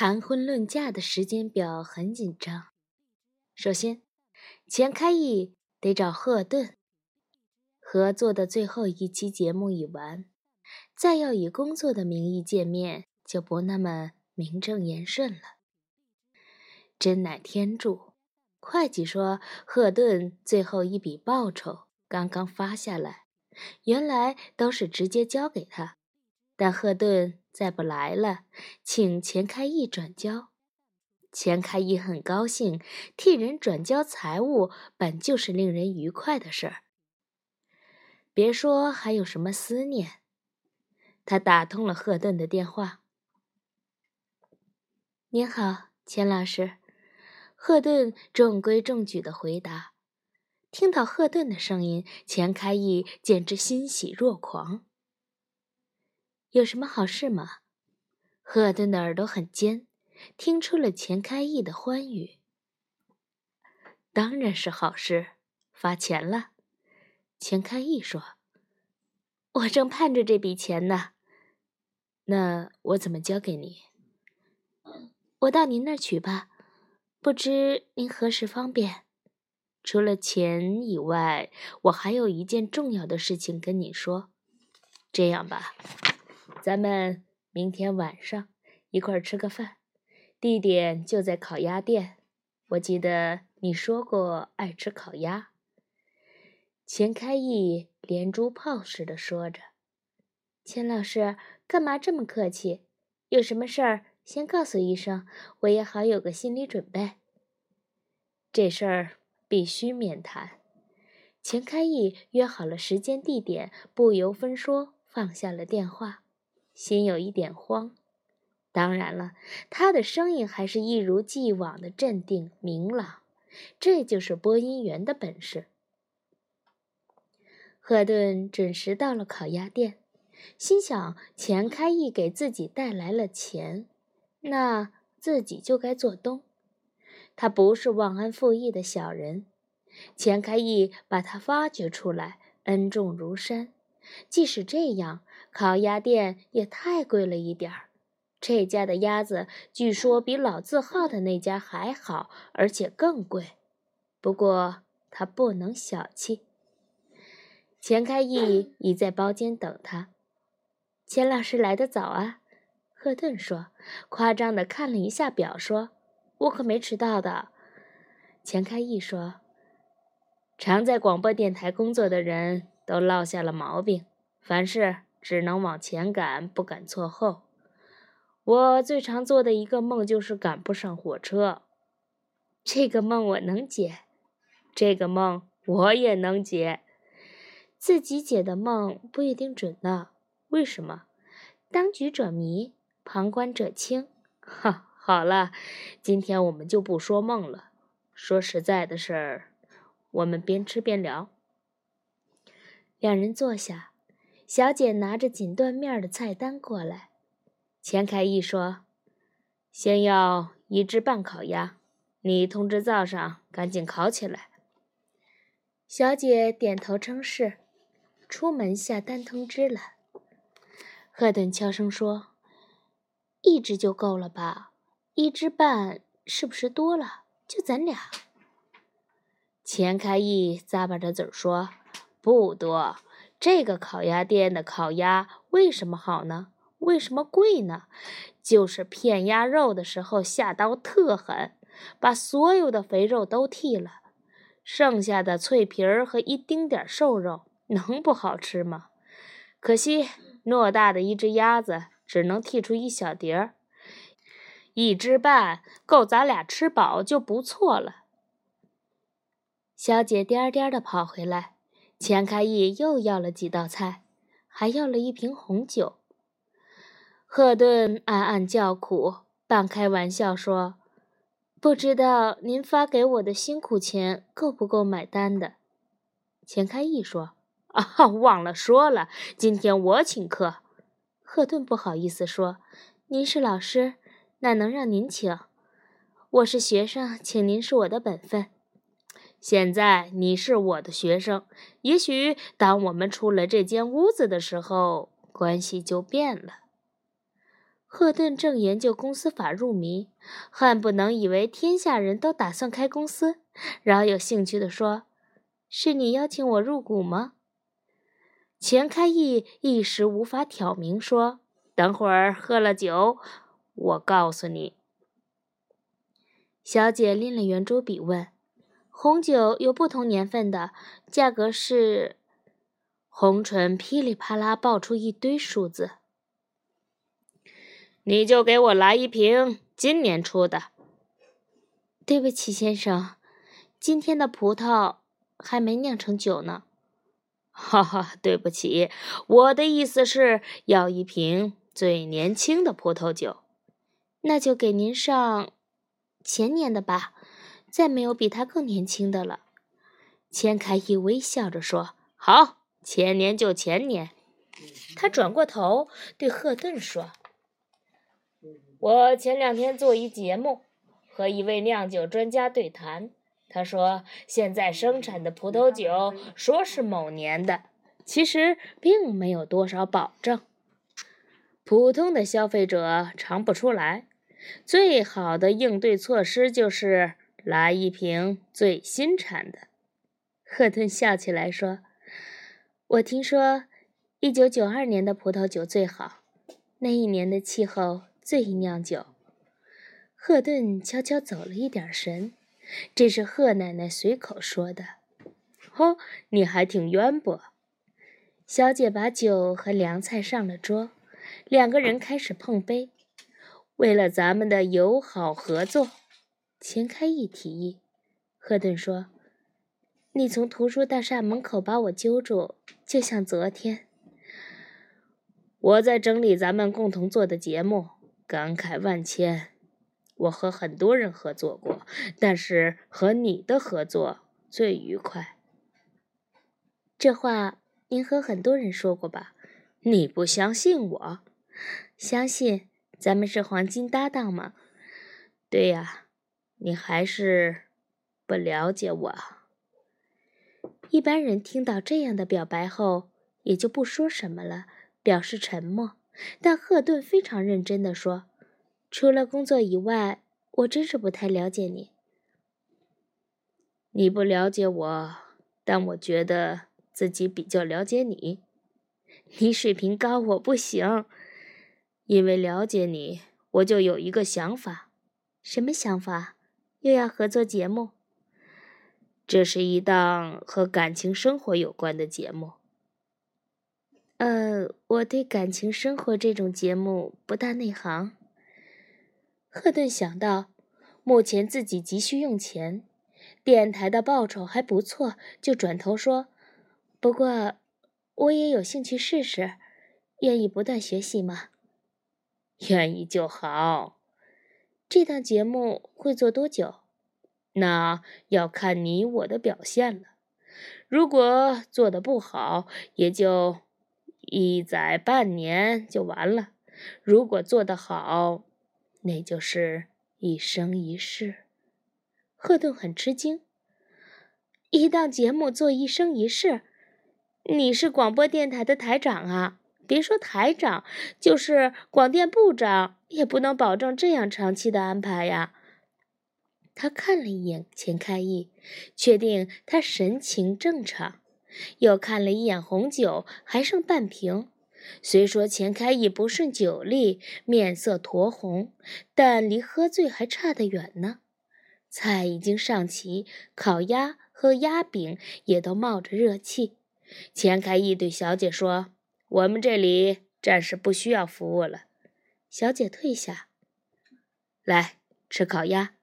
谈婚论嫁的时间表很紧张。首先，钱开义得找赫顿合作的最后一期节目已完，再要以工作的名义见面，就不那么名正言顺了。真乃天助！会计说，赫顿最后一笔报酬刚刚发下来，原来都是直接交给他，但赫顿再不来了，请钱开义转交。钱开义很高兴，替人转交财物本就是令人愉快的事儿。别说还有什么思念，他打通了赫顿的电话。您好，钱老师。赫顿中规中矩的回答。听到赫顿的声音，钱开义简直欣喜若狂。有什么好事吗？赫顿的耳朵很尖，听出了钱开义的欢愉。当然是好事，发钱了。钱开义说：“我正盼着这笔钱呢。那我怎么交给你？我到您那儿取吧。”不知您何时方便？除了钱以外，我还有一件重要的事情跟你说。这样吧，咱们明天晚上一块儿吃个饭，地点就在烤鸭店。我记得你说过爱吃烤鸭。钱开义连珠炮似的说着：“钱老师，干嘛这么客气？有什么事儿？”先告诉医生，我也好有个心理准备。这事儿必须面谈。钱开义约好了时间地点，不由分说放下了电话，心有一点慌。当然了，他的声音还是一如既往的镇定明朗，这就是播音员的本事。赫顿准时到了烤鸭店，心想：钱开义给自己带来了钱。那自己就该做东。他不是忘恩负义的小人。钱开义把他发掘出来，恩重如山。即使这样，烤鸭店也太贵了一点儿。这家的鸭子据说比老字号的那家还好，而且更贵。不过他不能小气。钱开义已在包间等他。钱老师来得早啊。赫顿说：“夸张的看了一下表，说我可没迟到的。”钱开义说：“常在广播电台工作的人都落下了毛病，凡事只能往前赶，不敢错后。我最常做的一个梦就是赶不上火车。这个梦我能解，这个梦我也能解。自己解的梦不一定准呢。为什么？当局者迷。”旁观者清，哈，好了，今天我们就不说梦了，说实在的事儿。我们边吃边聊。两人坐下，小姐拿着锦缎面的菜单过来。钱开义说：“先要一只半烤鸭，你通知灶上赶紧烤起来。”小姐点头称是，出门下单通知了。赫顿悄声说。一只就够了吧？一只半是不是多了？就咱俩。钱开义咂巴着嘴说：“不多。这个烤鸭店的烤鸭为什么好呢？为什么贵呢？就是片鸭肉的时候下刀特狠，把所有的肥肉都剃了，剩下的脆皮儿和一丁点瘦肉能不好吃吗？可惜偌大的一只鸭子。”只能剔出一小碟儿，一只半够咱俩吃饱就不错了。小姐颠颠的跑回来，钱开义又要了几道菜，还要了一瓶红酒。赫顿暗暗叫苦，半开玩笑说：“不知道您发给我的辛苦钱够不够买单的？”钱开义说：“啊，忘了说了，今天我请客。”赫顿不好意思说：“您是老师，哪能让您请？我是学生，请您是我的本分。现在你是我的学生，也许当我们出了这间屋子的时候，关系就变了。”赫顿正研究公司法入迷，恨不能以为天下人都打算开公司，饶有兴趣地说：“是你邀请我入股吗？”钱开义一时无法挑明，说：“等会儿喝了酒，我告诉你。”小姐拎了圆珠笔问：“红酒有不同年份的，价格是？”红唇噼里啪啦爆出一堆数字。你就给我来一瓶今年出的。对不起，先生，今天的葡萄还没酿成酒呢。哈哈，对不起，我的意思是要一瓶最年轻的葡萄酒。那就给您上前年的吧，再没有比他更年轻的了。钱开义微笑着说：“好，前年就前年。”他转过头对赫顿说。我前两天做一节目，和一位酿酒专家对谈。他说，现在生产的葡萄酒说是某年的，其实并没有多少保证。普通的消费者尝不出来。最好的应对措施就是来一瓶最新产的。赫顿笑起来说：“我听说，一九九二年的葡萄酒最好，那一年的气候。”最宜酿酒。赫顿悄悄走了一点神，这是赫奶奶随口说的。哦，你还挺渊博。小姐把酒和凉菜上了桌，两个人开始碰杯。为了咱们的友好合作，钱开义提议。赫顿说：“你从图书大厦门口把我揪住，就像昨天。我在整理咱们共同做的节目。”感慨万千，我和很多人合作过，但是和你的合作最愉快。这话您和很多人说过吧？你不相信我？相信，咱们是黄金搭档吗？对呀，你还是不了解我。一般人听到这样的表白后，也就不说什么了，表示沉默。但赫顿非常认真地说：“除了工作以外，我真是不太了解你。你不了解我，但我觉得自己比较了解你。你水平高，我不行。因为了解你，我就有一个想法。什么想法？又要合作节目？这是一档和感情生活有关的节目。”呃，我对感情生活这种节目不大内行。赫顿想到，目前自己急需用钱，电台的报酬还不错，就转头说：“不过，我也有兴趣试试，愿意不断学习吗？” 愿意就好。这档节目会做多久？那要看你我的表现了。如果做的不好，也就……一载半年就完了，如果做得好，那就是一生一世。赫顿很吃惊，一档节目做一生一世，你是广播电台的台长啊！别说台长，就是广电部长也不能保证这样长期的安排呀。他看了一眼钱开义，确定他神情正常。又看了一眼红酒，还剩半瓶。虽说钱开义不顺酒力，面色酡红，但离喝醉还差得远呢。菜已经上齐，烤鸭和鸭饼也都冒着热气。钱开义对小姐说：“我们这里暂时不需要服务了。”小姐退下来吃烤鸭，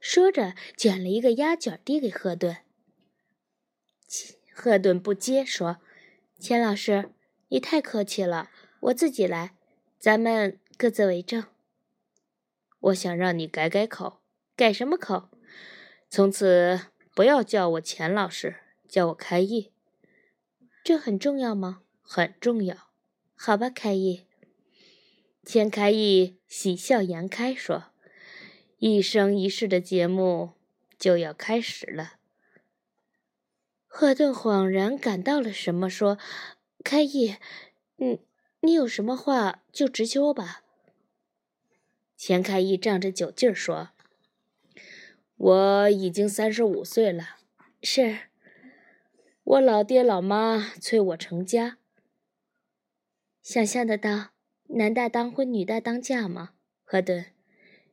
说着卷了一个鸭卷递给赫顿。赫顿不接，说：“钱老师，你太客气了，我自己来，咱们各自为政。我想让你改改口，改什么口？从此不要叫我钱老师，叫我开义。这很重要吗？很重要。好吧，开义。”钱开义喜笑颜开说：“一生一世的节目就要开始了。”赫顿恍然感到了什么，说：“开义，你你有什么话就直说吧。”钱开义仗着酒劲儿说：“我已经三十五岁了，是我老爹老妈催我成家。想象得到，男大当婚，女大当嫁吗？赫顿，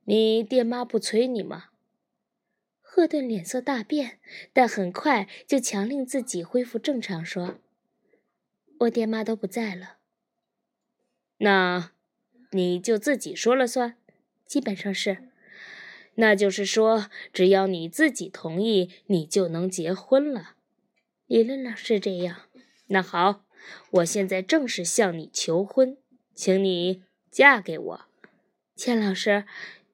你爹妈不催你吗？”赫顿脸色大变，但很快就强令自己恢复正常，说：“我爹妈都不在了。”那，你就自己说了算。基本上是，那就是说，只要你自己同意，你就能结婚了。理论上是这样。那好，我现在正式向你求婚，请你嫁给我。钱老师，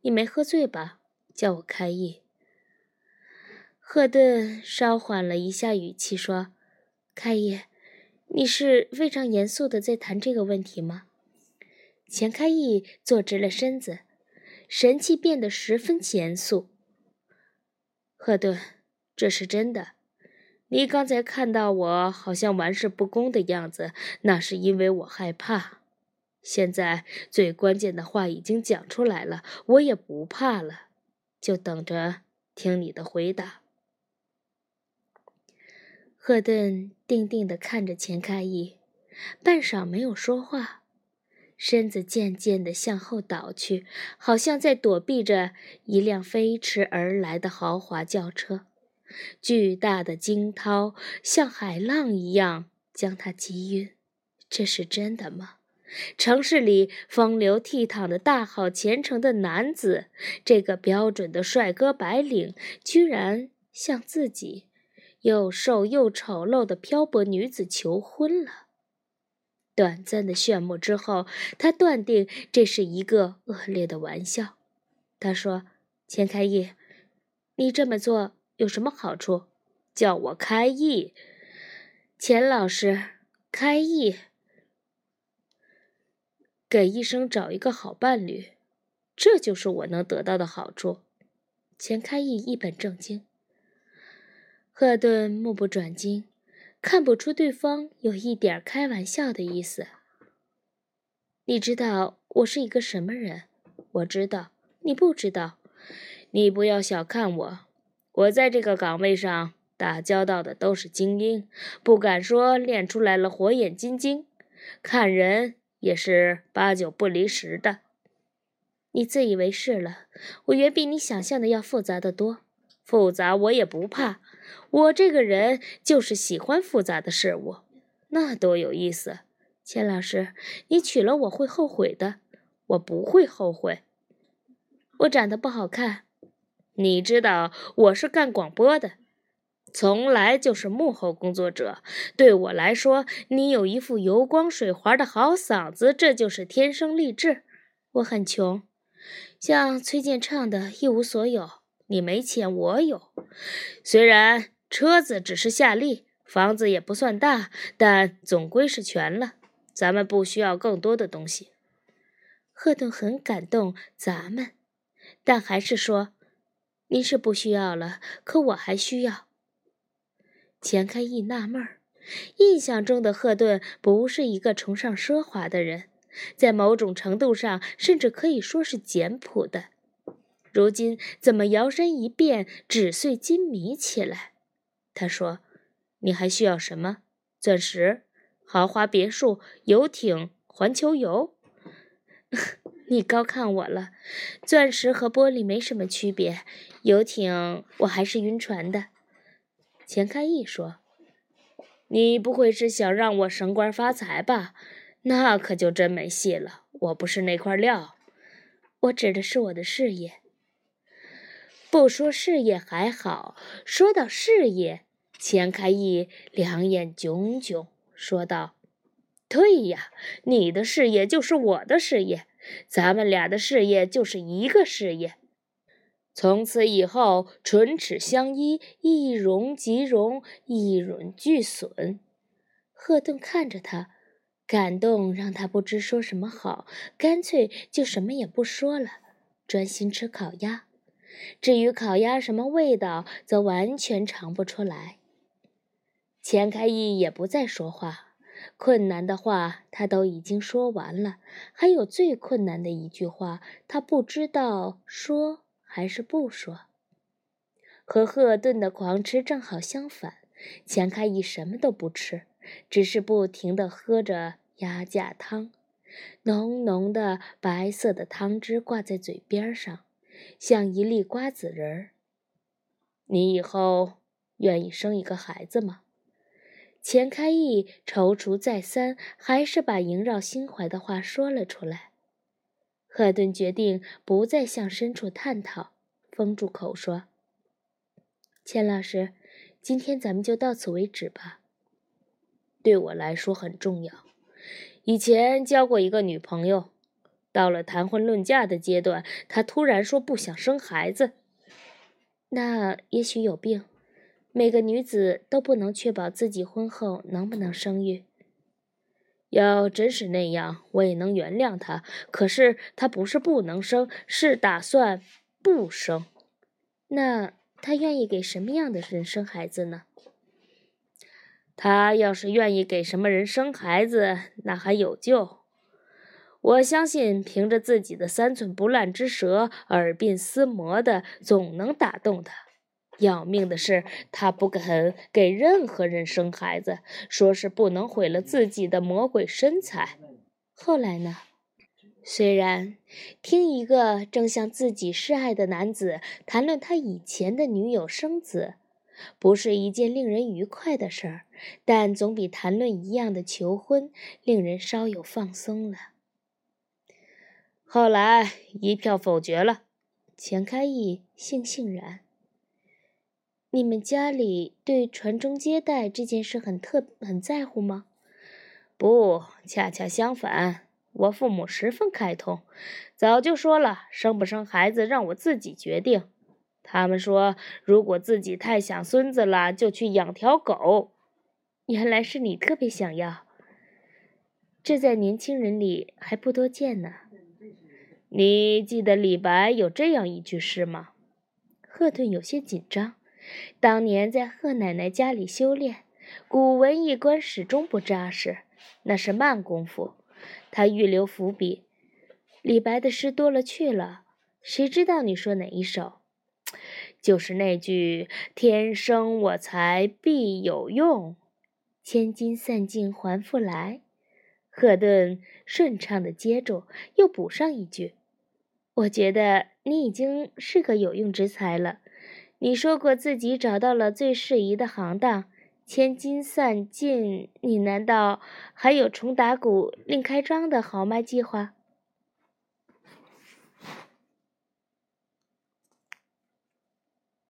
你没喝醉吧？叫我开义。赫顿稍缓了一下语气说：“开义，你是非常严肃的在谈这个问题吗？”钱开义坐直了身子。神气变得十分严肃。赫顿，这是真的。你刚才看到我好像玩世不恭的样子，那是因为我害怕。现在最关键的话已经讲出来了，我也不怕了，就等着听你的回答。赫顿定定地看着钱开义，半晌没有说话。身子渐渐地向后倒去，好像在躲避着一辆飞驰而来的豪华轿车。巨大的惊涛像海浪一样将他击晕。这是真的吗？城市里风流倜傥的大好前程的男子，这个标准的帅哥白领，居然向自己又瘦又丑陋的漂泊女子求婚了。短暂的炫目之后，他断定这是一个恶劣的玩笑。他说：“钱开义，你这么做有什么好处？叫我开义，钱老师，开义，给医生找一个好伴侣，这就是我能得到的好处。”钱开义一本正经。赫顿目不转睛。看不出对方有一点开玩笑的意思。你知道我是一个什么人？我知道，你不知道。你不要小看我，我在这个岗位上打交道的都是精英，不敢说练出来了火眼金睛，看人也是八九不离十的。你自以为是了，我远比你想象的要复杂的多。复杂我也不怕。我这个人就是喜欢复杂的事物，那多有意思！钱老师，你娶了我会后悔的，我不会后悔。我长得不好看，你知道我是干广播的，从来就是幕后工作者。对我来说，你有一副油光水滑的好嗓子，这就是天生丽质。我很穷，像崔健唱的一无所有。你没钱，我有。虽然车子只是夏利，房子也不算大，但总归是全了。咱们不需要更多的东西。赫顿很感动，咱们，但还是说：“您是不需要了，可我还需要。”钱开义纳闷儿，印象中的赫顿不是一个崇尚奢华的人，在某种程度上，甚至可以说是简朴的。如今怎么摇身一变纸碎金迷起来？他说：“你还需要什么？钻石、豪华别墅、游艇、环球游？你高看我了。钻石和玻璃没什么区别。游艇我还是晕船的。”钱开义说：“你不会是想让我升官发财吧？那可就真没戏了。我不是那块料。我指的是我的事业。”不说事业还好，说到事业，钱开义两眼炯炯，说道：“对呀，你的事业就是我的事业，咱们俩的事业就是一个事业。从此以后，唇齿相依，一荣即荣，一损俱损。”赫顿看着他，感动让他不知说什么好，干脆就什么也不说了，专心吃烤鸭。至于烤鸭什么味道，则完全尝不出来。钱开义也不再说话，困难的话他都已经说完了，还有最困难的一句话，他不知道说还是不说。和赫顿的狂吃正好相反，钱开义什么都不吃，只是不停地喝着鸭架汤，浓浓的白色的汤汁挂在嘴边上，像一粒瓜子仁儿。你以后愿意生一个孩子吗？钱开义踌躇再三，还是把萦绕心怀的话说了出来。赫顿决定不再向深处探讨，封住口说。钱老师，今天咱们就到此为止吧。对我来说很重要。以前交过一个女朋友，到了谈婚论嫁的阶段，她突然说不想生孩子。那也许有病。每个女子都不能确保自己婚后能不能生育。要真是那样，我也能原谅他。可是他不是不能生，是打算不生。那。他愿意给什么样的人生孩子呢？他要是愿意给什么人生孩子，那还有救。我相信，凭着自己的三寸不烂之舌，耳鬓厮磨的，总能打动他。要命的是，他不肯给任何人生孩子，说是不能毁了自己的魔鬼身材。后来呢？虽然听一个正向自己示爱的男子谈论他以前的女友生子，不是一件令人愉快的事儿，但总比谈论一样的求婚令人稍有放松了。后来一票否决了，钱开义悻悻然。你们家里对传宗接代这件事很特很在乎吗？不，恰恰相反。我父母十分开通，早就说了，生不生孩子让我自己决定。他们说，如果自己太想孙子了，就去养条狗。原来是你特别想要，这在年轻人里还不多见呢。你记得李白有这样一句诗吗？赫顿有些紧张，当年在贺奶奶家里修炼，古文一关始终不扎实，那是慢功夫。他预留伏笔，李白的诗多了去了，谁知道你说哪一首？就是那句“天生我材必有用，千金散尽还复来”。赫顿顺畅地接住，又补上一句：“我觉得你已经是个有用之才了。你说过自己找到了最适宜的行当。”千金散尽，你难道还有重打鼓另开张的豪迈计划？